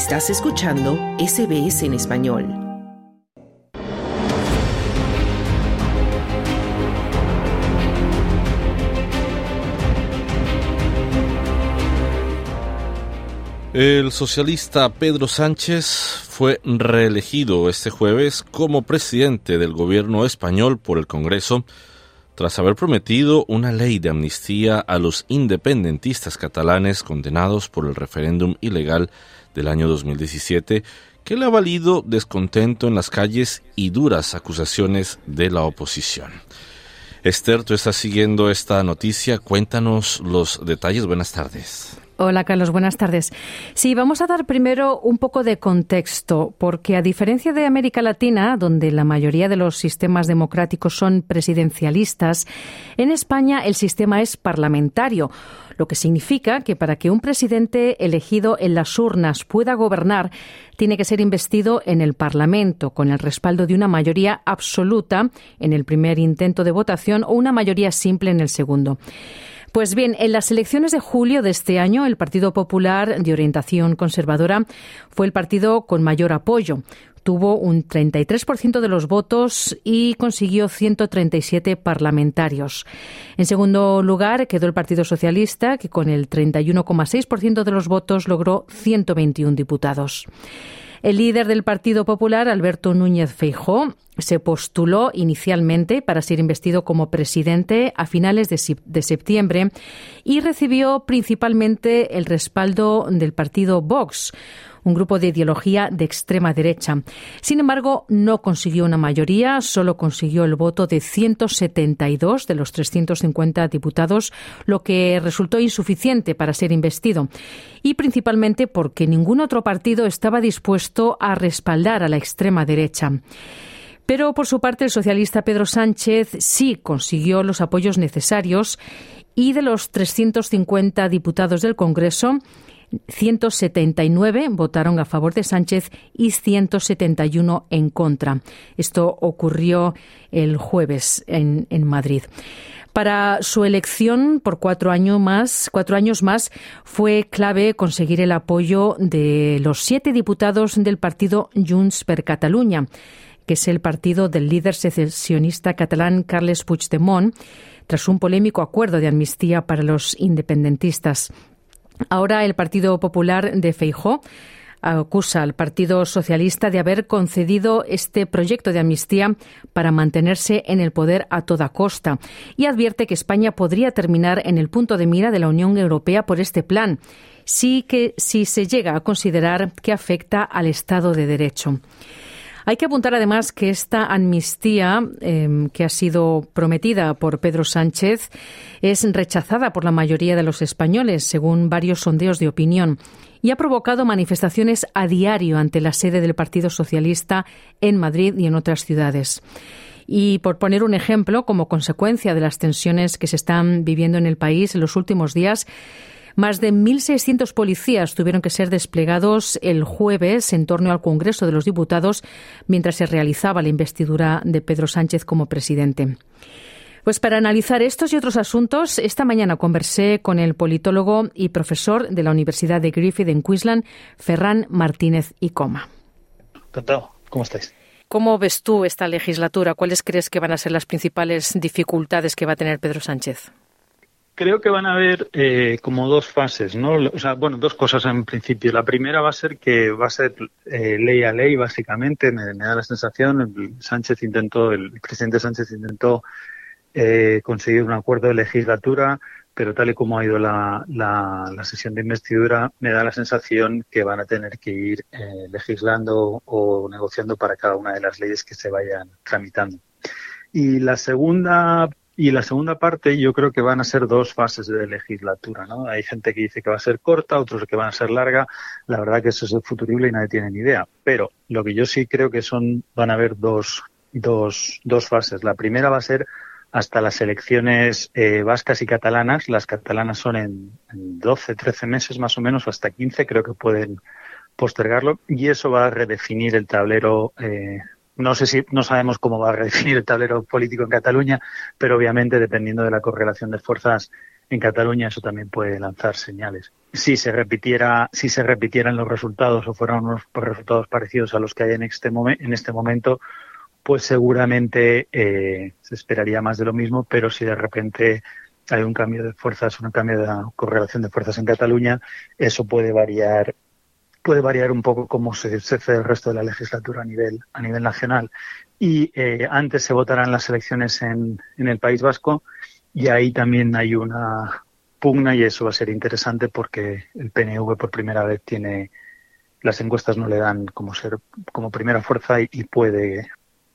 Estás escuchando SBS en español. El socialista Pedro Sánchez fue reelegido este jueves como presidente del gobierno español por el Congreso tras haber prometido una ley de amnistía a los independentistas catalanes condenados por el referéndum ilegal del año 2017 que le ha valido descontento en las calles y duras acusaciones de la oposición. Esther, tú estás siguiendo esta noticia, cuéntanos los detalles. Buenas tardes. Hola Carlos, buenas tardes. Sí, vamos a dar primero un poco de contexto, porque a diferencia de América Latina, donde la mayoría de los sistemas democráticos son presidencialistas, en España el sistema es parlamentario, lo que significa que para que un presidente elegido en las urnas pueda gobernar, tiene que ser investido en el Parlamento, con el respaldo de una mayoría absoluta en el primer intento de votación o una mayoría simple en el segundo. Pues bien, en las elecciones de julio de este año, el Partido Popular de orientación conservadora fue el partido con mayor apoyo. Tuvo un 33% de los votos y consiguió 137 parlamentarios. En segundo lugar quedó el Partido Socialista, que con el 31,6% de los votos logró 121 diputados. El líder del Partido Popular, Alberto Núñez Feijó, se postuló inicialmente para ser investido como presidente a finales de, septiembre y recibió principalmente el respaldo del partido Vox, un grupo de ideología de extrema derecha. Sin embargo, no consiguió una mayoría, solo consiguió el voto de 172 de los 350 diputados, lo que resultó insuficiente para ser investido, y principalmente porque ningún otro partido estaba dispuesto a respaldar a la extrema derecha. Pero por su parte el socialista Pedro Sánchez sí consiguió los apoyos necesarios y de los 350 diputados del Congreso, 179 votaron a favor de Sánchez y 171 en contra. Esto ocurrió el jueves en, Madrid. Para su elección por cuatro años más, cuatro años más, fue clave conseguir el apoyo de los siete diputados del partido Junts per Catalunya, que es el partido del líder secesionista catalán Carles Puigdemont, tras un polémico acuerdo de amnistía para los independentistas. Ahora el Partido Popular de Feijó acusa al Partido Socialista de haber concedido este proyecto de amnistía para mantenerse en el poder a toda costa y advierte que España podría terminar en el punto de mira de la Unión Europea por este plan, sí que si se llega a considerar que afecta al Estado de Derecho. Hay que apuntar además que esta amnistía em, que ha sido prometida por Pedro Sánchez es rechazada por la mayoría de los españoles, según varios sondeos de opinión, y ha provocado manifestaciones a diario ante la sede del Partido Socialista en Madrid y en otras ciudades. Y por poner un ejemplo, como consecuencia de las tensiones que se están viviendo en el país en los últimos días, más de 1.600 policías tuvieron que ser desplegados el jueves en torno al Congreso de los Diputados mientras se realizaba la investidura de Pedro Sánchez como presidente. Pues para analizar estos y otros asuntos, esta mañana conversé con el politólogo y profesor de la Universidad de Griffith en Queensland, Ferran Martínez y Coma. Encantado. ¿Cómo estáis? ¿Cómo ves tú esta legislatura? ¿Cuáles crees que van a ser las principales dificultades que va a tener Pedro Sánchez? Creo que van a haber eh, como dos fases, ¿no? O sea, bueno, dos cosas en principio. La primera va a ser que va a ser eh, ley a ley, básicamente. Me, da la sensación, el Sánchez intentó, el presidente Sánchez intentó eh, conseguir un acuerdo de legislatura, pero tal y como ha ido la, la, la, sesión de investidura, me da la sensación que van a tener que ir legislando o negociando para cada una de las leyes que se vayan tramitando. Y la segunda y la segunda parte yo creo que van a ser dos fases de legislatura, ¿no? Hay gente que dice que va a ser corta, otros que van a ser larga. La verdad que eso es futurible y nadie tiene ni idea. Pero lo que yo sí creo que son, van a haber dos, dos, dos fases. La primera va a ser hasta las elecciones eh, vascas y catalanas. Las catalanas son en, en 12, 13 meses más o menos, hasta 15, creo que pueden postergarlo. Y eso va a redefinir el tablero eh, no sé si no sabemos cómo va a redefinir el tablero político en Cataluña, pero obviamente dependiendo de la correlación de fuerzas en Cataluña, eso también puede lanzar señales. Si se repitiera, si se repitieran los resultados o fueran unos resultados parecidos a los que hay en este, en este momento, pues seguramente eh, se esperaría más de lo mismo, pero si de repente hay un cambio de fuerzas, un cambio de correlación de fuerzas en Cataluña, eso puede variar puede variar un poco cómo se, hace el resto de la legislatura a nivel a nivel nacional. Y eh, antes se votarán las elecciones en, en el País Vasco y ahí también hay una pugna y eso va a ser interesante porque el PNV por primera vez tiene las encuestas no le dan como ser como primera fuerza y, puede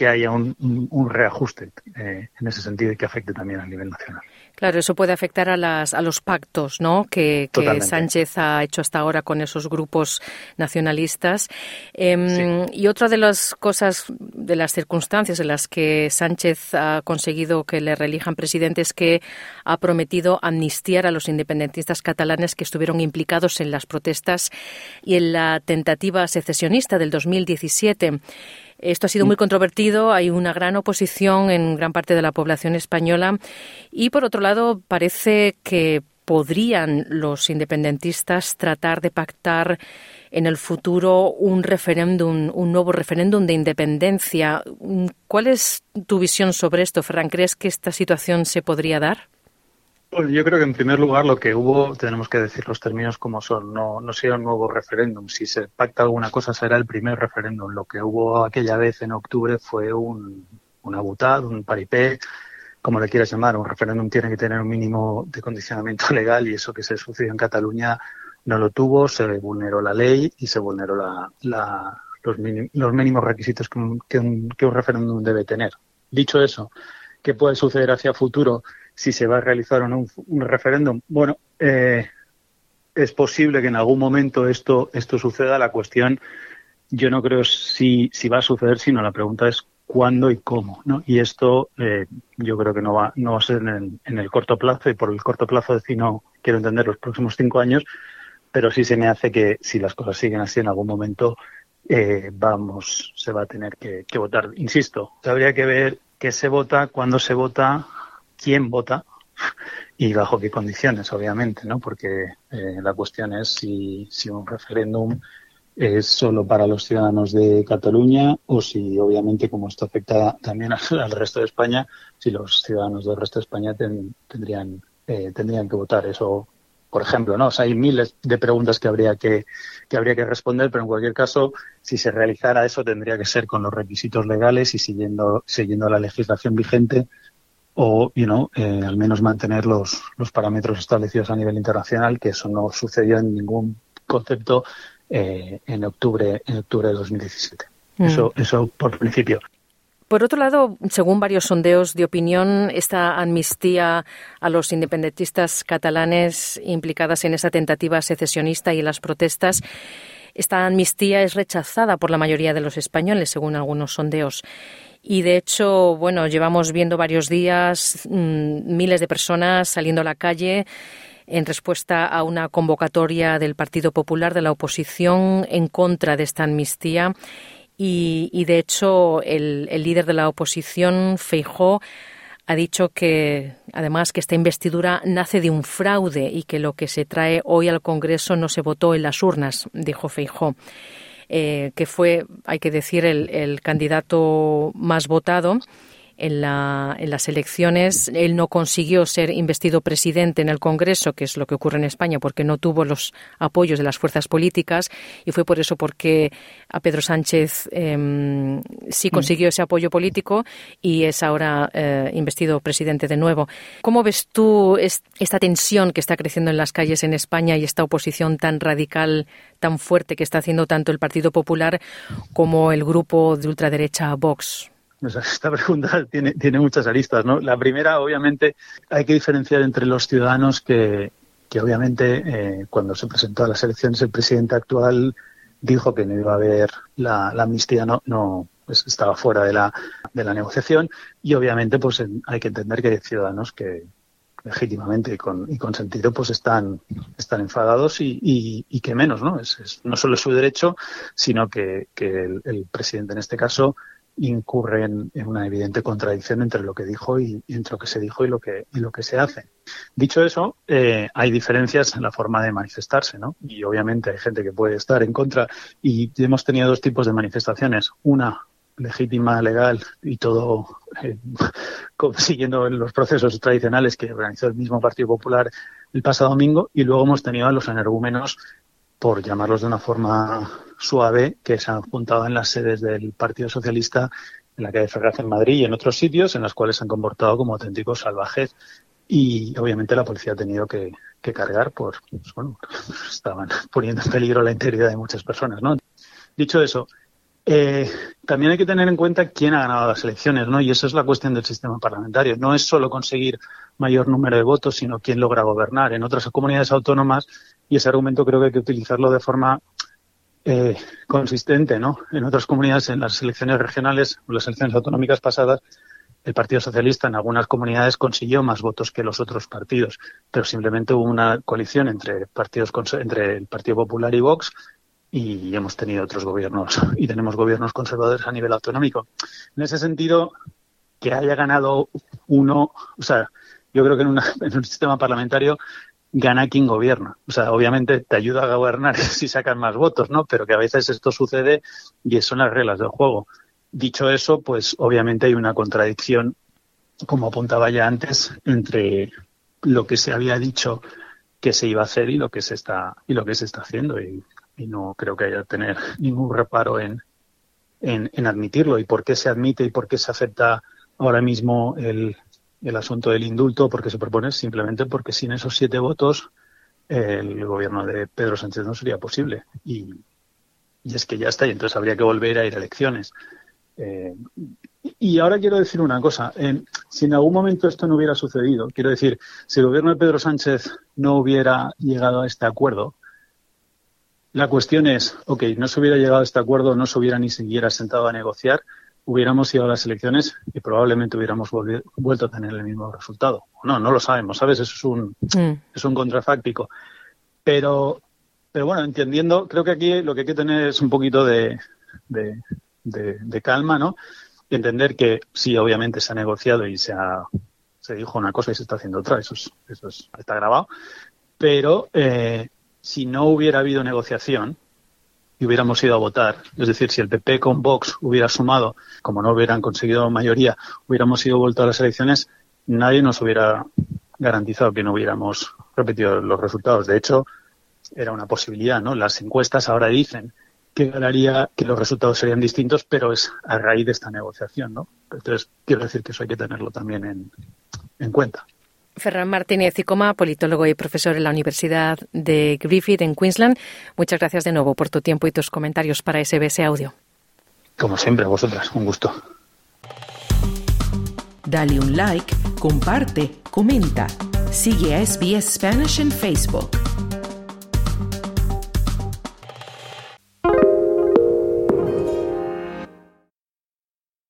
que haya un, un, reajuste eh, en ese sentido y que afecte también a nivel nacional. Claro, eso puede afectar a, las, a los pactos ¿no? que, Sánchez ha hecho hasta ahora con esos grupos nacionalistas. Em, y otra de las cosas, de las circunstancias en las que Sánchez ha conseguido que le reelijan presidente es que ha prometido amnistiar a los independentistas catalanes que estuvieron implicados en las protestas y en la tentativa secesionista del 2017. Esto ha sido muy controvertido, hay una gran oposición en gran parte de la población española y, por otro lado, parece que podrían los independentistas tratar de pactar en el futuro un referéndum, un nuevo referéndum de independencia. ¿Cuál es tu visión sobre esto, Ferran? ¿Crees que esta situación se podría dar? Yo creo que en primer lugar lo que hubo, tenemos que decir los términos como son, no, no será un nuevo referéndum. Si se pacta alguna cosa será el primer referéndum. Lo que hubo aquella vez en octubre fue un, una butad, un paripé, como le quieras llamar. Un referéndum tiene que tener un mínimo de condicionamiento legal y eso que se sucedió en Cataluña no lo tuvo, se vulneró la ley y se vulneró la, la, los, los, mínimos requisitos que un, que un, que un referéndum debe tener. Dicho eso, ¿qué puede suceder hacia futuro? Si se va a realizar o no un, referéndum. Bueno, eh, es posible que en algún momento esto, esto suceda. La cuestión, yo no creo si, si va a suceder, sino la pregunta es cuándo y cómo. ¿no? Y esto eh, yo creo que no va, no va a ser en, el corto plazo, y por el corto plazo no quiero entender los próximos cinco años, pero sí se me hace que si las cosas siguen así en algún momento eh, vamos, se va a tener que votar. Insisto, habría que ver qué se vota, cuándo se vota, quién vota y bajo qué condiciones, obviamente, ¿no? Porque eh, la cuestión es si, un referéndum es solo para los ciudadanos de Cataluña o si, obviamente, como esto afecta también al, resto de España, si los ciudadanos del resto de España tendrían, eh, tendrían que votar eso, por ejemplo, ¿no? Hay miles de preguntas que habría que, que habría que responder, pero en cualquier caso, si se realizara eso, tendría que ser con los requisitos legales y siguiendo, siguiendo la legislación vigente o you know, eh, al menos mantener los, los parámetros establecidos a nivel internacional, que eso no sucedió en ningún concepto eh, en octubre en octubre de 2017. Mm. Eso, eso por principio. Por otro lado, según varios sondeos de opinión, esta amnistía a los independentistas catalanes implicadas en esa tentativa secesionista y en las protestas, esta amnistía es rechazada por la mayoría de los españoles, según algunos sondeos. Y de hecho, bueno, llevamos viendo varios días mm, miles de personas saliendo a la calle en respuesta a una convocatoria del Partido Popular de la oposición en contra de esta amnistía. Y, de hecho, el, el, líder de la oposición, Feijó, ha dicho que, además, que esta investidura nace de un fraude y que lo que se trae hoy al Congreso no se votó en las urnas, dijo Feijó. Eh, que fue, hay que decir, el, candidato más votado en, la, en, las elecciones. Él no consiguió ser investido presidente en el Congreso, que es lo que ocurre en España, porque no tuvo los apoyos de las fuerzas políticas y fue por eso porque a Pedro Sánchez em, sí mm. consiguió ese apoyo político y es ahora eh, investido presidente de nuevo. ¿Cómo ves tú esta tensión que está creciendo en las calles en España y esta oposición tan radical tan fuerte que está haciendo tanto el Partido Popular como el grupo de ultraderecha Vox? Esta pregunta tiene, tiene muchas aristas, ¿no? La primera, obviamente, hay que diferenciar entre los ciudadanos que, que obviamente, eh, cuando se presentó a las elecciones, el presidente actual dijo que no iba a haber la, amnistía, no, no pues estaba fuera de la, de la negociación y obviamente pues hay que entender que hay ciudadanos que, legítimamente y con, y con sentido, pues están, están enfadados y, y, que menos, ¿no? Es, no solo es su derecho, sino que, que el, presidente en este caso incurre en, una evidente contradicción entre lo que dijo y, entre lo que se dijo y lo que, y lo que se hace. Dicho eso, eh, hay diferencias en la forma de manifestarse, ¿no? Y obviamente hay gente que puede estar en contra y hemos tenido dos tipos de manifestaciones. Una legítima, legal y todo eh, siguiendo los procesos tradicionales que organizó el mismo Partido Popular el pasado domingo y luego hemos tenido a los energúmenos, por llamarlos de una forma suave, que se han juntado en las sedes del Partido Socialista en la calle Ferraz en Madrid y en otros sitios en los cuales se han comportado como auténticos salvajes y obviamente la policía ha tenido que, cargar por, pues, bueno, estaban poniendo en peligro la integridad de muchas personas, ¿no? Dicho eso, eh, también hay que tener en cuenta quién ha ganado las elecciones, ¿no? Y eso es la cuestión del sistema parlamentario. No es solo conseguir mayor número de votos, sino quién logra gobernar. En otras comunidades autónomas, y ese argumento creo que hay que utilizarlo de forma eh, consistente, ¿no? En otras comunidades, en las elecciones regionales o las elecciones autonómicas pasadas, el Partido Socialista en algunas comunidades consiguió más votos que los otros partidos, pero simplemente hubo una coalición entre partidos entre el Partido Popular y Vox y hemos tenido otros gobiernos y tenemos gobiernos conservadores a nivel autonómico. En ese sentido, que haya ganado uno, o sea, yo creo que en, en un sistema parlamentario gana quien gobierna. O sea, obviamente te ayuda a gobernar si sacas más votos, ¿no? Pero que a veces esto sucede y son las reglas del juego. Dicho eso, pues obviamente hay una contradicción, como apuntaba ya antes, entre lo que se había dicho que se iba a hacer y lo que se está y lo que se está haciendo y, no creo que haya tener ningún reparo en, en, admitirlo y por qué se admite y por qué se acepta ahora mismo el, el asunto del indulto porque se propone simplemente porque sin esos siete votos el gobierno de Pedro Sánchez no sería posible. Y, es que ya está, y entonces habría que volver a ir a elecciones. Eh, y ahora quiero decir una cosa. si en algún momento esto no hubiera sucedido, quiero decir, si el gobierno de Pedro Sánchez no hubiera llegado a este acuerdo, la cuestión es, ok, no se hubiera llegado a este acuerdo, no se hubiera ni siquiera sentado a negociar, hubiéramos ido a las elecciones y probablemente hubiéramos vuelto a tener el mismo resultado. No, no lo sabemos, ¿sabes? Eso es un, mm. es un contrafáctico. Pero, pero bueno, entendiendo, creo que aquí lo que hay que tener es un poquito de, de, calma, ¿no? Y entender que sí, obviamente se ha negociado y se ha, se dijo una cosa y se está haciendo otra, eso, es, eso está grabado. Pero eh, si no hubiera habido negociación, y hubiéramos ido a votar, es decir, si el PP con Vox hubiera sumado, como no hubieran conseguido mayoría, hubiéramos ido vuelto a las elecciones, nadie nos hubiera garantizado que no hubiéramos repetido los resultados. De hecho, era una posibilidad, ¿no? Las encuestas ahora dicen que ganaría, que los resultados serían distintos, pero es a raíz de esta negociación, ¿no? Entonces, quiero decir que eso hay que tenerlo también en, en cuenta. Ferran Martínez y Coma, politólogo y profesor en la Universidad de Griffith en Queensland. Muchas gracias de nuevo por tu tiempo y tus comentarios para SBS Audio. Como siempre, a vosotras, un gusto. Dale un like, comparte, comenta. Sigue a SBS Spanish en Facebook.